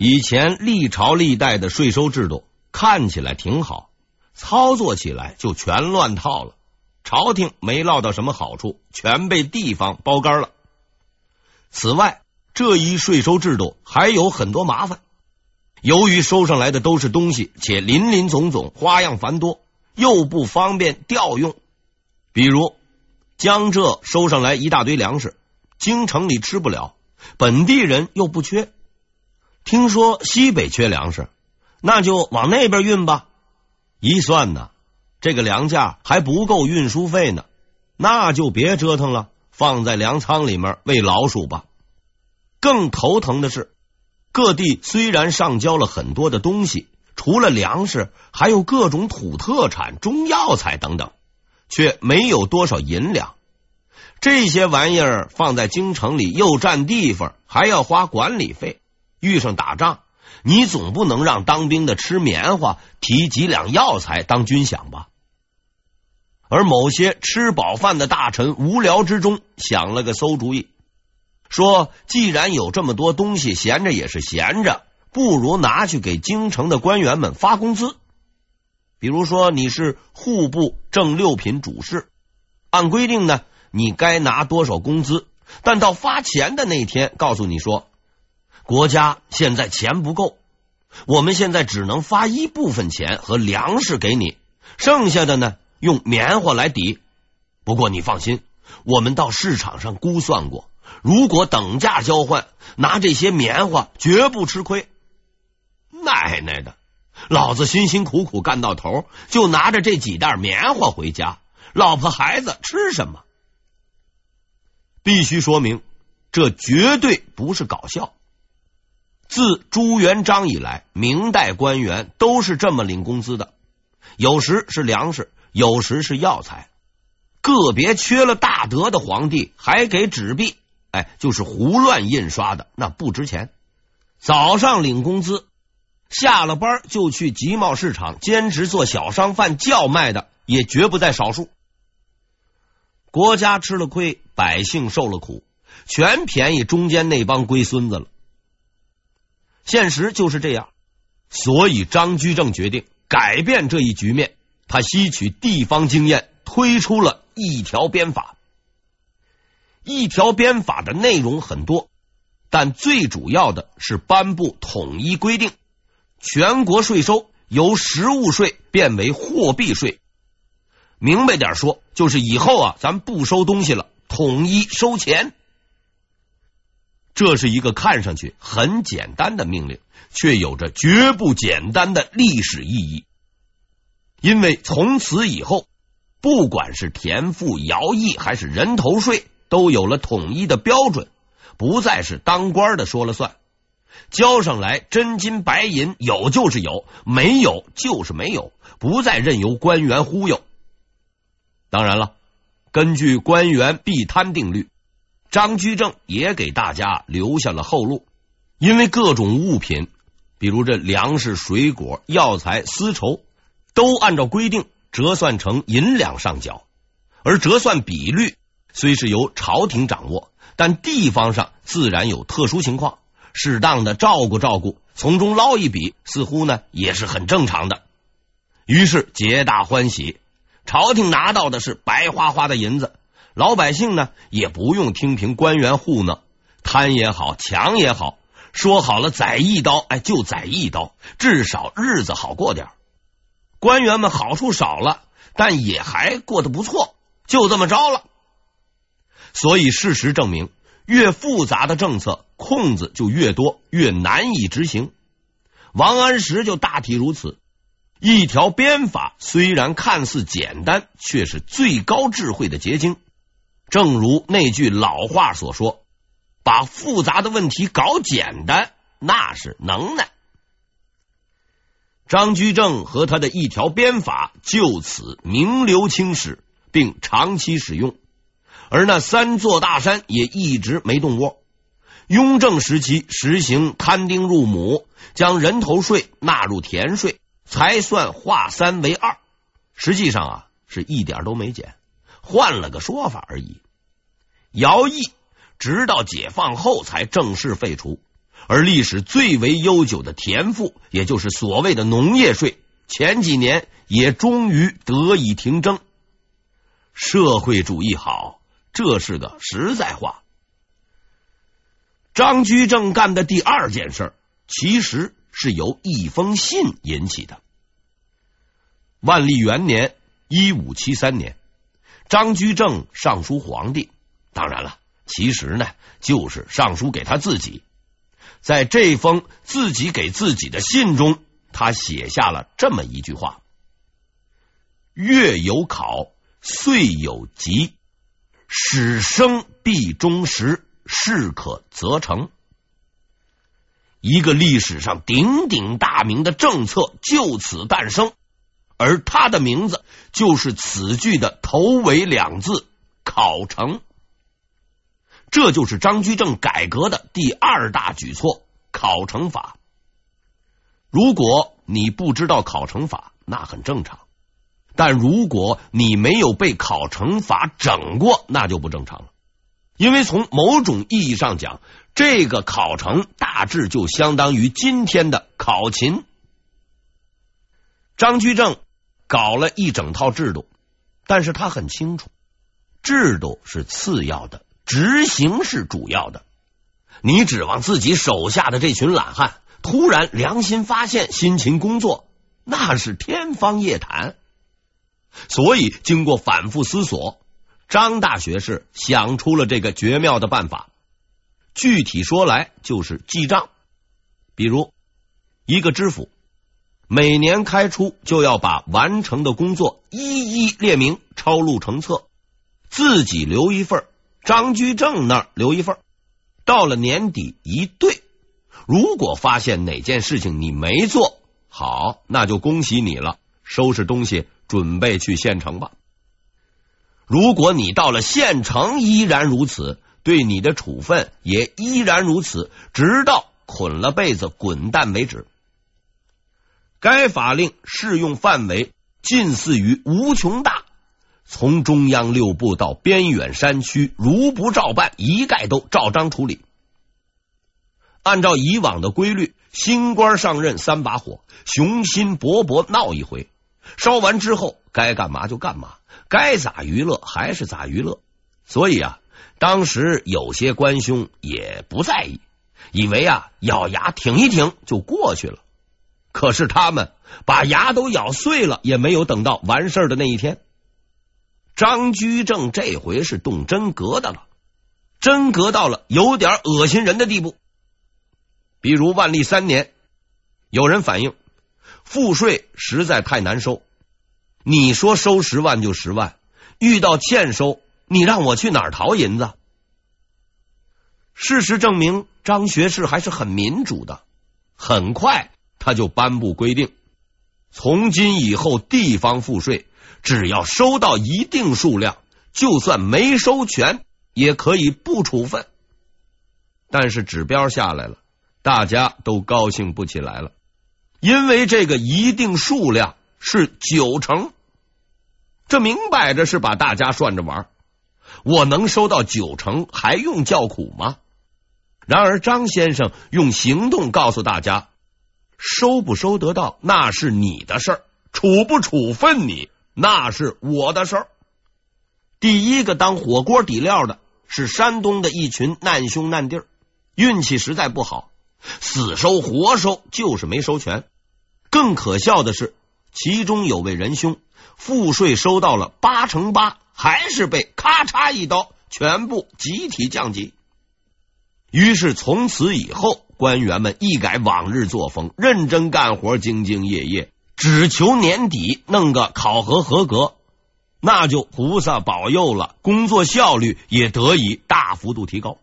以前历朝历代的税收制度看起来挺好，操作起来就全乱套了。朝廷没落到什么好处，全被地方包干了。此外，这一税收制度还有很多麻烦。由于收上来的都是东西，且林林总总，花样繁多，又不方便调用。比如江浙收上来一大堆粮食，京城里吃不了，本地人又不缺。听说西北缺粮食，那就往那边运吧。一算呢，这个粮价还不够运输费呢，那就别折腾了，放在粮仓里面喂老鼠吧。更头疼的是。各地虽然上交了很多的东西，除了粮食，还有各种土特产、中药材等等，却没有多少银两。这些玩意儿放在京城里又占地方，还要花管理费。遇上打仗，你总不能让当兵的吃棉花，提几两药材当军饷吧？而某些吃饱饭的大臣无聊之中想了个馊主意。说，既然有这么多东西，闲着也是闲着，不如拿去给京城的官员们发工资。比如说，你是户部正六品主事，按规定呢，你该拿多少工资？但到发钱的那天，告诉你说，国家现在钱不够，我们现在只能发一部分钱和粮食给你，剩下的呢，用棉花来抵。不过你放心，我们到市场上估算过。如果等价交换，拿这些棉花绝不吃亏。奶奶的，老子辛辛苦苦干到头，就拿着这几袋棉花回家，老婆孩子吃什么？必须说明，这绝对不是搞笑。自朱元璋以来，明代官员都是这么领工资的，有时是粮食，有时是药材，个别缺了大德的皇帝还给纸币。哎，就是胡乱印刷的，那不值钱。早上领工资，下了班就去集贸市场兼职做小商贩叫卖的，也绝不在少数。国家吃了亏，百姓受了苦，全便宜中间那帮龟孙子了。现实就是这样，所以张居正决定改变这一局面。他吸取地方经验，推出了一条鞭法。一条鞭法的内容很多，但最主要的是颁布统一规定，全国税收由实物税变为货币税。明白点说，就是以后啊，咱不收东西了，统一收钱。这是一个看上去很简单的命令，却有着绝不简单的历史意义。因为从此以后，不管是田赋、徭役还是人头税。都有了统一的标准，不再是当官的说了算，交上来真金白银，有就是有，没有就是没有，不再任由官员忽悠。当然了，根据官员必贪定律，张居正也给大家留下了后路，因为各种物品，比如这粮食、水果、药材、丝绸，都按照规定折算成银两上缴，而折算比率。虽是由朝廷掌握，但地方上自然有特殊情况，适当的照顾照顾，从中捞一笔，似乎呢也是很正常的。于是皆大欢喜，朝廷拿到的是白花花的银子，老百姓呢也不用听凭官员糊弄，贪也好，抢也好，说好了宰一刀，哎，就宰一刀，至少日子好过点。官员们好处少了，但也还过得不错，就这么着了。所以，事实证明，越复杂的政策，空子就越多，越难以执行。王安石就大体如此。一条鞭法虽然看似简单，却是最高智慧的结晶。正如那句老话所说：“把复杂的问题搞简单，那是能耐。”张居正和他的一条鞭法就此名留青史，并长期使用。而那三座大山也一直没动过。雍正时期实行摊丁入亩，将人头税纳入田税，才算化三为二。实际上啊，是一点都没减，换了个说法而已。徭役直到解放后才正式废除，而历史最为悠久的田赋，也就是所谓的农业税，前几年也终于得以停征。社会主义好，这是个实在话。张居正干的第二件事，其实是由一封信引起的。万历元年（一五七三年），张居正上书皇帝，当然了，其实呢，就是上书给他自己。在这封自己给自己的信中，他写下了这么一句话：“月有考，岁有吉，始生必终时，事可则成。”一个历史上鼎鼎大名的政策就此诞生，而他的名字就是此句的头尾两字“考成”。这就是张居正改革的第二大举措——考成法。如果你不知道考成法，那很正常；但如果你没有被考成法整过，那就不正常了。因为从某种意义上讲，这个考成大致就相当于今天的考勤。张居正搞了一整套制度，但是他很清楚，制度是次要的。执行是主要的，你指望自己手下的这群懒汉突然良心发现、辛勤工作，那是天方夜谭。所以，经过反复思索，张大学士想出了这个绝妙的办法。具体说来，就是记账。比如，一个知府每年开出就要把完成的工作一一列明，抄录成册，自己留一份。张居正那儿留一份，到了年底一对，如果发现哪件事情你没做好，那就恭喜你了，收拾东西准备去县城吧。如果你到了县城依然如此，对你的处分也依然如此，直到捆了被子滚蛋为止。该法令适用范围近似于无穷大。从中央六部到边远山区，如不照办，一概都照章处理。按照以往的规律，新官上任三把火，雄心勃勃闹一回，烧完之后该干嘛就干嘛，该咋娱乐还是咋娱乐。所以啊，当时有些官兄也不在意，以为啊咬牙挺一挺就过去了。可是他们把牙都咬碎了，也没有等到完事儿的那一天。张居正这回是动真格的了，真格到了有点恶心人的地步。比如万历三年，有人反映赋税实在太难收，你说收十万就十万，遇到欠收，你让我去哪儿讨银子？事实证明，张学士还是很民主的，很快他就颁布规定，从今以后地方赋税。只要收到一定数量，就算没收全，也可以不处分。但是指标下来了，大家都高兴不起来了，因为这个一定数量是九成，这明摆着是把大家涮着玩。我能收到九成，还用叫苦吗？然而张先生用行动告诉大家，收不收得到那是你的事儿，处不处分你。那是我的事儿。第一个当火锅底料的是山东的一群难兄难弟儿，运气实在不好，死收活收就是没收全。更可笑的是，其中有位仁兄赋税收到了八成八，还是被咔嚓一刀全部集体降级。于是从此以后，官员们一改往日作风，认真干活，兢兢业业。只求年底弄个考核合格，那就菩萨保佑了，工作效率也得以大幅度提高。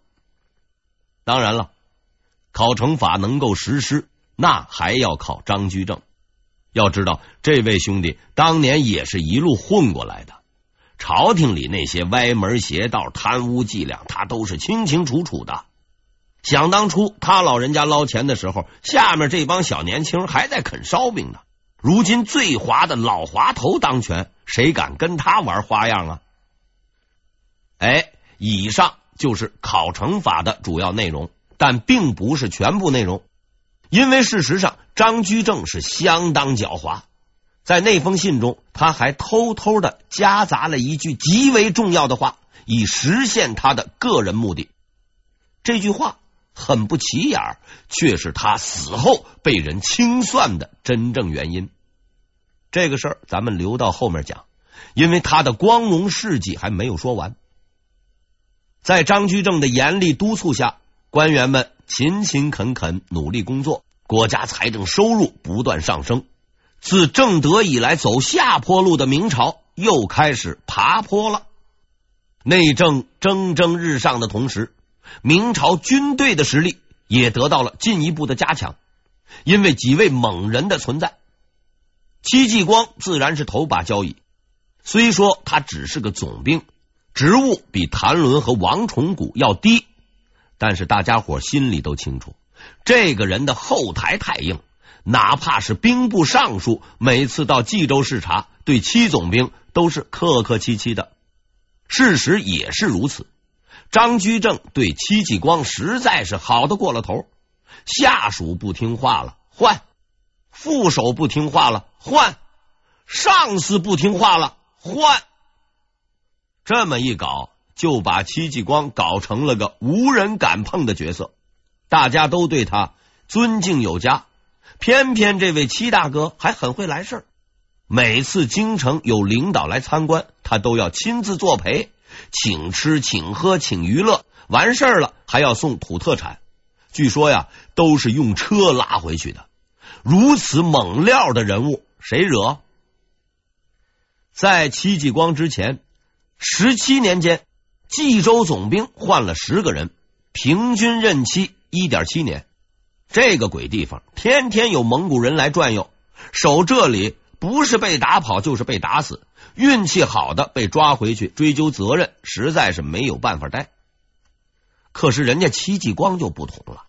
当然了，考成法能够实施，那还要靠张居正。要知道，这位兄弟当年也是一路混过来的，朝廷里那些歪门邪道、贪污伎俩，他都是清清楚楚的。想当初他老人家捞钱的时候，下面这帮小年轻还在啃烧饼呢。如今最滑的老滑头当权，谁敢跟他玩花样啊？哎，以上就是考成法的主要内容。但并不是全部内容。因为事实上，张居正是相当狡猾，在那封信中，他还偷偷的夹杂了一句极为重要的话，以实现他的个人目的。这句话很不起眼，却是他死后被人清算的真正原因。这个事儿咱们留到后面讲，因为他的光荣事迹还没有说完。在张居正的严厉督促下，官员们勤勤恳恳努力工作，国家财政收入不断上升。自正德以来走下坡路的明朝又开始爬坡了。内政蒸蒸日上的同时，明朝军队的实力也得到了进一步的加强，因为几位猛人的存在。戚继光自然是头把交椅，虽说他只是个总兵。职务比谭伦和王重谷要低，但是大家伙心里都清楚，这个人的后台太硬。哪怕是兵部尚书，每次到冀州视察，对戚总兵都是客客气气的。事实也是如此。张居正对戚继光实在是好的过了头，下属不听话了换，副手不听话了换，上司不听话了换。这么一搞，就把戚继光搞成了个无人敢碰的角色，大家都对他尊敬有加。偏偏这位戚大哥还很会来事儿，每次京城有领导来参观，他都要亲自作陪，请吃、请喝、请娱乐，完事儿了还要送土特产。据说呀，都是用车拉回去的。如此猛料的人物，谁惹？在戚继光之前。十七年间，冀州总兵换了十个人，平均任期一点七年。这个鬼地方，天天有蒙古人来转悠，守这里不是被打跑，就是被打死。运气好的被抓回去追究责任，实在是没有办法待。可是人家戚继光就不同了，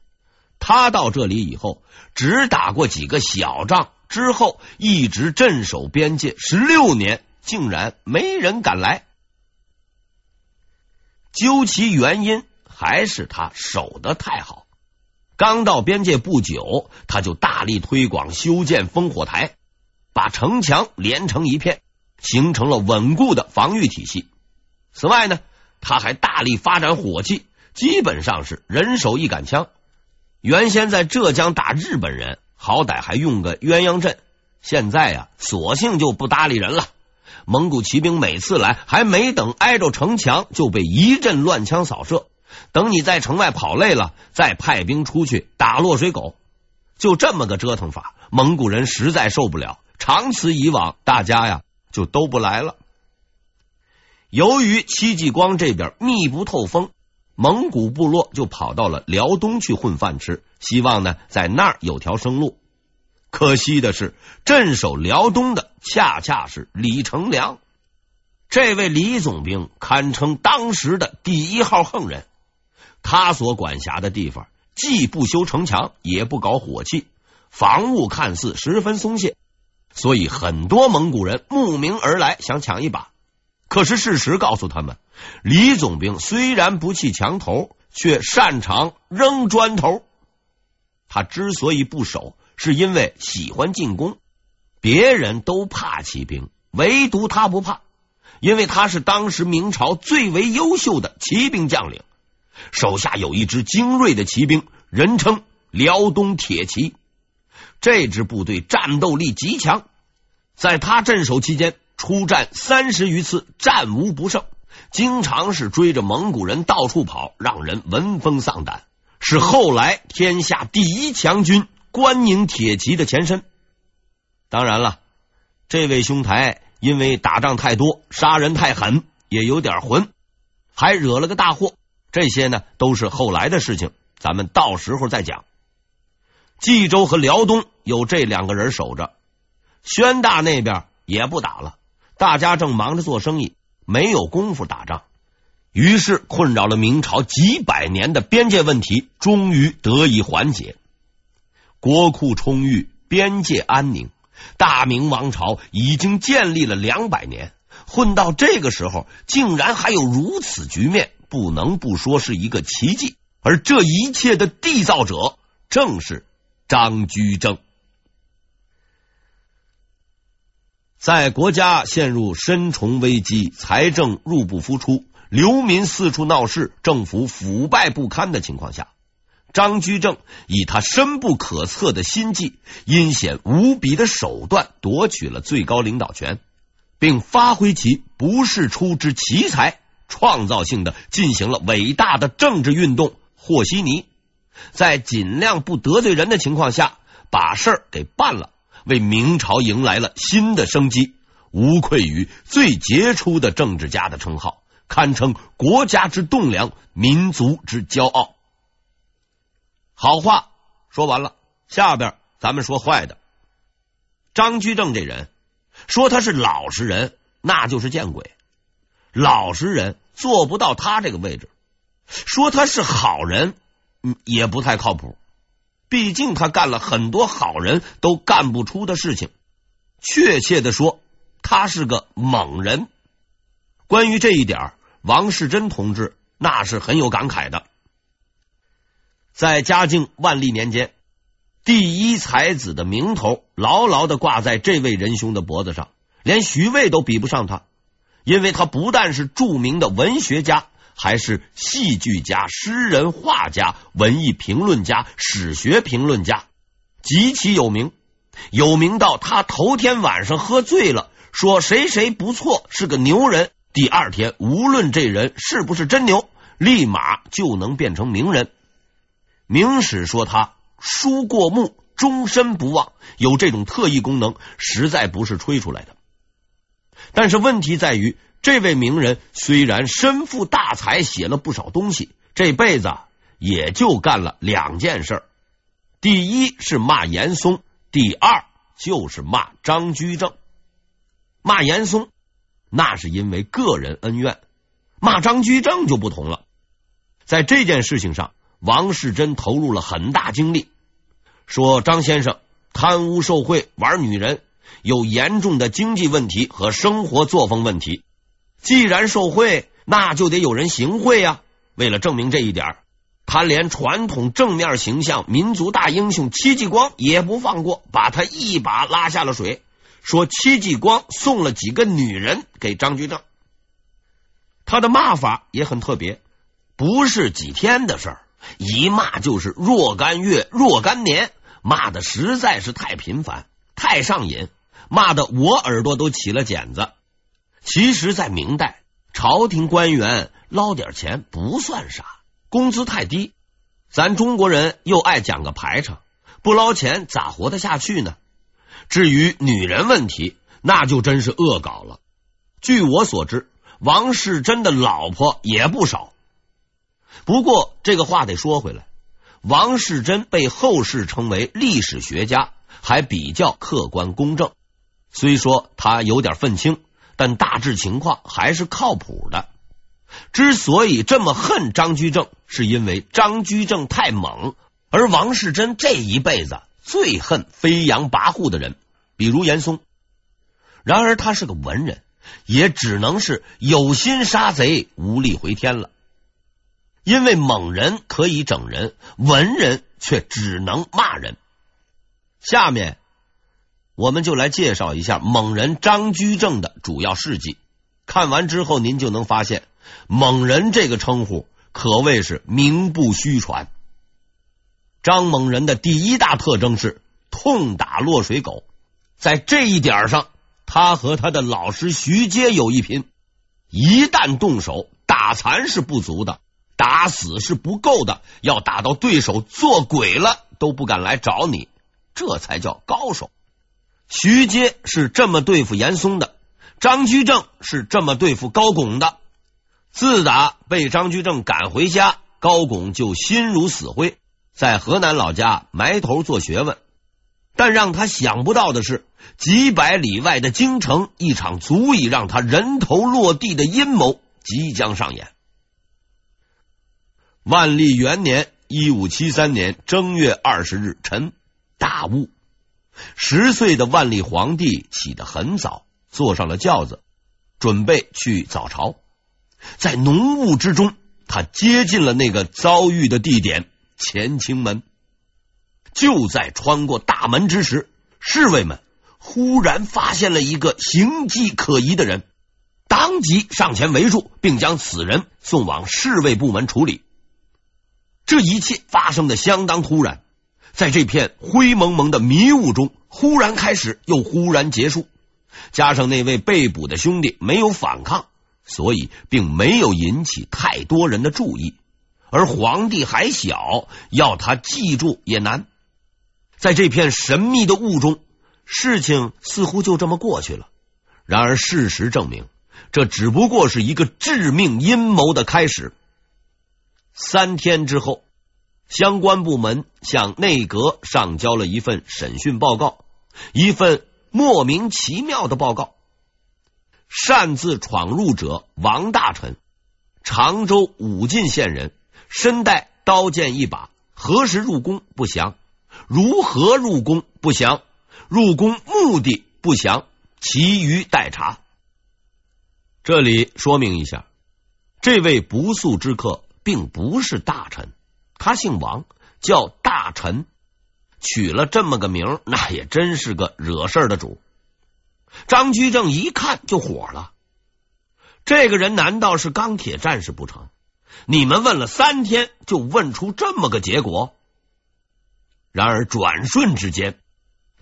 他到这里以后，只打过几个小仗，之后一直镇守边界十六年，竟然没人敢来。究其原因，还是他守得太好。刚到边界不久，他就大力推广修建烽火台，把城墙连成一片，形成了稳固的防御体系。此外呢，他还大力发展火器，基本上是人手一杆枪。原先在浙江打日本人，好歹还用个鸳鸯阵，现在呀，索性就不搭理人了。蒙古骑兵每次来，还没等挨着城墙，就被一阵乱枪扫射。等你在城外跑累了，再派兵出去打落水狗。就这么个折腾法，蒙古人实在受不了。长此以往，大家呀就都不来了。由于戚继光这边密不透风，蒙古部落就跑到了辽东去混饭吃，希望呢在那儿有条生路。可惜的是，镇守辽东的恰恰是李成梁。这位李总兵堪称当时的第一号横人。他所管辖的地方既不修城墙，也不搞火器，防务看似十分松懈，所以很多蒙古人慕名而来，想抢一把。可是事实告诉他们，李总兵虽然不砌墙头，却擅长扔砖头。他之所以不守，是因为喜欢进攻，别人都怕骑兵，唯独他不怕，因为他是当时明朝最为优秀的骑兵将领，手下有一支精锐的骑兵，人称辽东铁骑。这支部队战斗力极强，在他镇守期间，出战三十余次，战无不胜，经常是追着蒙古人到处跑，让人闻风丧胆，是后来天下第一强军。关宁铁骑的前身，当然了，这位兄台因为打仗太多，杀人太狠，也有点混，还惹了个大祸。这些呢，都是后来的事情，咱们到时候再讲。冀州和辽东有这两个人守着，宣大那边也不打了，大家正忙着做生意，没有功夫打仗。于是，困扰了明朝几百年的边界问题，终于得以缓解。国库充裕，边界安宁，大明王朝已经建立了两百年，混到这个时候，竟然还有如此局面，不能不说是一个奇迹，而这一切的缔造者正是张居正。在国家陷入深重危机、财政入不敷出、流民四处闹事、政府腐败不堪的情况下，张居正以他深不可测的心计、阴险无比的手段夺取了最高领导权，并发挥其不世出之奇才，创造性的进行了伟大的政治运动——和稀泥，在尽量不得罪人的情况下，把事儿给办了。为明朝迎来了新的生机，无愧于最杰出的政治家的称号，堪称国家之栋梁、民族之骄傲。好话说完了，下边咱们说坏的。张居正这人，说他是老实人，那就是见鬼。老实人做不到他这个位置，说他是好人，也不太靠谱。毕竟他干了很多好人都干不出的事情，确切的说，他是个猛人。关于这一点，王世贞同志那是很有感慨的。在嘉靖、万历年间，第一才子的名头牢牢的挂在这位仁兄的脖子上，连徐渭都比不上他，因为他不但是著名的文学家。还是戏剧家、诗人、画家、文艺评论家、史学评论家，极其有名，有名到他头天晚上喝醉了，说谁谁不错，是个牛人。第二天，无论这人是不是真牛，立马就能变成名人。明史说他书过目，终身不忘，有这种特异功能，实在不是吹出来的。但是问题在于。这位名人虽然身负大才，写了不少东西，这辈子也就干了两件事：第一是骂严嵩，第二就是骂张居正。骂严嵩那是因为个人恩怨，骂张居正就不同了。在这件事情上，王世贞投入了很大精力，说张先生贪污受贿、玩女人，有严重的经济问题和生活作风问题。既然受贿，那就得有人行贿呀。为了证明这一点，他连传统正面形象、民族大英雄戚继光也不放过，把他一把拉下了水。说戚继光送了几个女人给张居正。他的骂法也很特别，不是几天的事儿，一骂就是若干月、若干年，骂的实在是太频繁、太上瘾，骂的我耳朵都起了茧子。其实，在明代，朝廷官员捞点钱不算啥，工资太低。咱中国人又爱讲个排场，不捞钱咋活得下去呢？至于女人问题，那就真是恶搞了。据我所知，王世贞的老婆也不少。不过，这个话得说回来，王世贞被后世称为历史学家，还比较客观公正。虽说他有点愤青。但大致情况还是靠谱的。之所以这么恨张居正，是因为张居正太猛，而王世贞这一辈子最恨飞扬跋扈的人，比如严嵩。然而他是个文人，也只能是有心杀贼，无力回天了。因为猛人可以整人，文人却只能骂人。下面。我们就来介绍一下猛人张居正的主要事迹。看完之后，您就能发现“猛人”这个称呼可谓是名不虚传。张猛人的第一大特征是痛打落水狗，在这一点上，他和他的老师徐阶有一拼。一旦动手，打残是不足的，打死是不够的，要打到对手做鬼了都不敢来找你，这才叫高手。徐阶是这么对付严嵩的，张居正是这么对付高拱的。自打被张居正赶回家，高拱就心如死灰，在河南老家埋头做学问。但让他想不到的是，几百里外的京城，一场足以让他人头落地的阴谋即将上演。万历元年（一五七三年）正月二十日晨，大雾。十岁的万历皇帝起得很早，坐上了轿子，准备去早朝。在浓雾之中，他接近了那个遭遇的地点乾清门。就在穿过大门之时，侍卫们忽然发现了一个形迹可疑的人，当即上前围住，并将此人送往侍卫部门处理。这一切发生的相当突然，在这片灰蒙蒙的迷雾中，忽然开始，又忽然结束。加上那位被捕的兄弟没有反抗，所以并没有引起太多人的注意。而皇帝还小，要他记住也难。在这片神秘的雾中，事情似乎就这么过去了。然而事实证明，这只不过是一个致命阴谋的开始。三天之后，相关部门向内阁上交了一份审讯报告，一份。莫名其妙的报告：擅自闯入者王大臣，常州武进县人，身带刀剑一把。何时入宫不详，如何入宫不详，入宫目的不详，其余待查。这里说明一下，这位不速之客并不是大臣，他姓王，叫大臣。取了这么个名，那也真是个惹事的主。张居正一看就火了，这个人难道是钢铁战士不成？你们问了三天，就问出这么个结果？然而转瞬之间，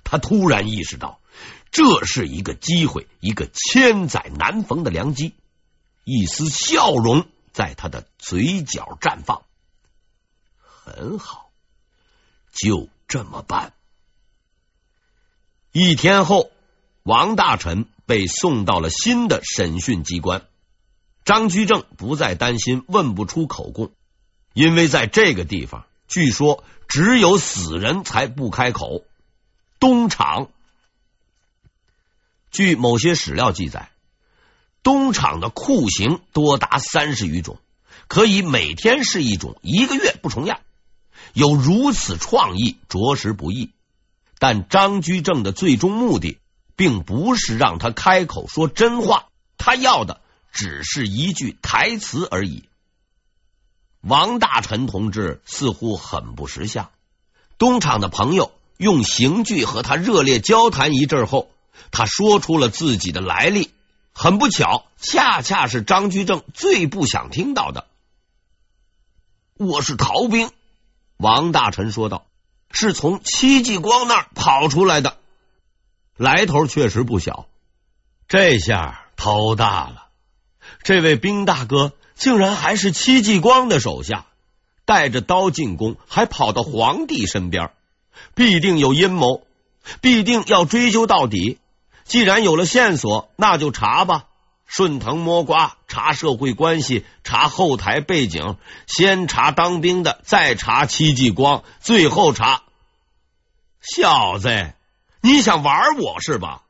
他突然意识到，这是一个机会，一个千载难逢的良机。一丝笑容在他的嘴角绽放。很好，就。这么办？一天后，王大臣被送到了新的审讯机关。张居正不再担心问不出口供，因为在这个地方，据说只有死人才不开口。东厂，据某些史料记载，东厂的酷刑多达三十余种，可以每天是一种，一个月不重样。有如此创意，着实不易。但张居正的最终目的，并不是让他开口说真话，他要的只是一句台词而已。王大臣同志似乎很不识相。东厂的朋友用刑具和他热烈交谈一阵后，他说出了自己的来历。很不巧，恰恰是张居正最不想听到的。我是逃兵。王大臣说道：“是从戚继光那儿跑出来的，来头确实不小。这下头大了，这位兵大哥竟然还是戚继光的手下，带着刀进宫，还跑到皇帝身边，必定有阴谋，必定要追究到底。既然有了线索，那就查吧。”顺藤摸瓜，查社会关系，查后台背景，先查当兵的，再查戚继光，最后查小子。你想玩我是吧？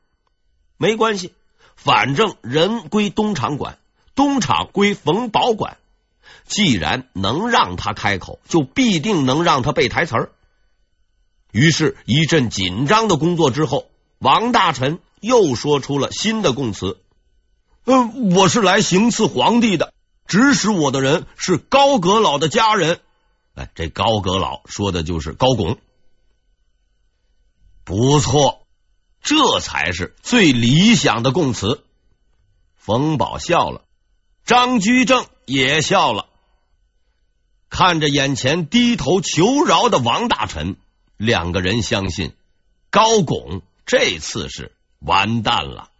没关系，反正人归东厂管，东厂归冯保管。既然能让他开口，就必定能让他背台词儿。于是，一阵紧张的工作之后，王大臣又说出了新的供词。嗯，我是来行刺皇帝的，指使我的人是高阁老的家人。哎，这高阁老说的就是高拱。不错，这才是最理想的供词。冯保笑了，张居正也笑了，看着眼前低头求饶的王大臣，两个人相信高拱这次是完蛋了。